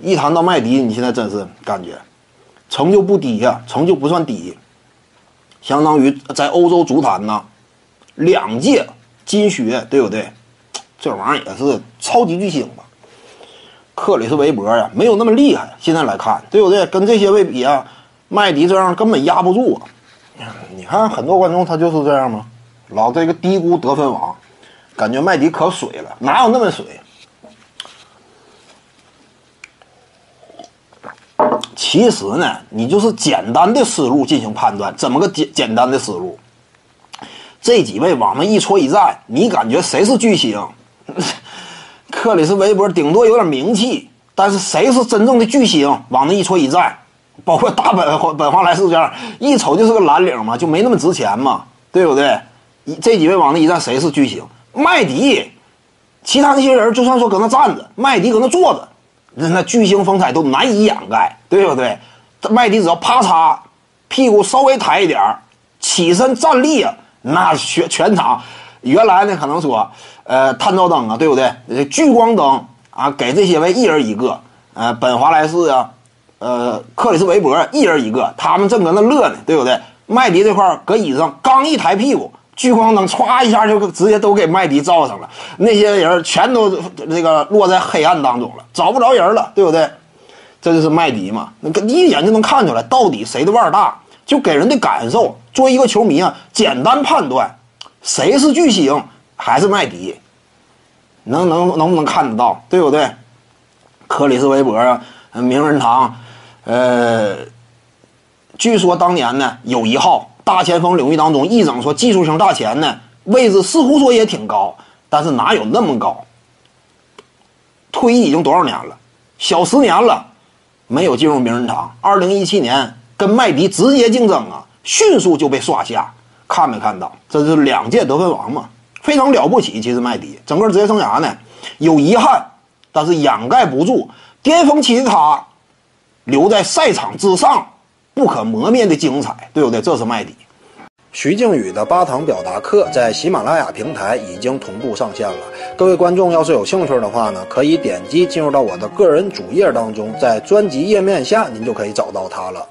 一谈到麦迪，你现在真是感觉成就不低呀，成就不算低，相当于在欧洲足坛呢两届金靴，对不对？这玩意儿也是超级巨星吧？克里斯韦伯呀，没有那么厉害。现在来看，对不对？跟这些位比啊，麦迪这样根本压不住啊。你看很多观众他就是这样吗？老这个低估得分王，感觉麦迪可水了，哪有那么水？其实呢，你就是简单的思路进行判断，怎么个简简单的思路？这几位往那一戳一站，你感觉谁是巨星？克里斯韦伯顶多有点名气，但是谁是真正的巨星？往那一戳一站，包括大本本华莱士这样，一瞅就是个蓝领嘛，就没那么值钱嘛，对不对？这几位往那一站，谁是巨星？麦迪，其他那些人就算说搁那站着，麦迪搁那坐着，那那巨星风采都难以掩盖，对不对？麦迪只要啪嚓，屁股稍微抬一点儿起身站立啊，那全全场原来呢可能说，呃，探照灯啊，对不对？聚光灯啊，给这些位一人一个，呃，本华莱士啊，呃，克里斯韦伯一人一个，他们正搁那乐呢，对不对？麦迪这块搁椅子上刚一抬屁股。聚光灯歘一下就直接都给麦迪照上了，那些人全都那个落在黑暗当中了，找不着人了，对不对？这就是麦迪嘛，那个一眼就能看出来到底谁的腕儿大，就给人的感受。作为一个球迷啊，简单判断谁是巨星还是麦迪，能能能不能看得到，对不对？克里斯韦伯啊，名人堂，呃，据说当年呢有一号。大前锋领域当中，一整说技术型大前呢，位置似乎说也挺高，但是哪有那么高？退役已经多少年了？小十年了，没有进入名人堂。二零一七年跟麦迪直接竞争啊，迅速就被刷下。看没看到？这是两届得分王嘛，非常了不起。其实麦迪整个职业生涯呢，有遗憾，但是掩盖不住巅峰期的他留在赛场之上。不可磨灭的精彩，对不对？这是麦迪。徐静宇的八堂表达课在喜马拉雅平台已经同步上线了。各位观众要是有兴趣的话呢，可以点击进入到我的个人主页当中，在专辑页面下您就可以找到它了。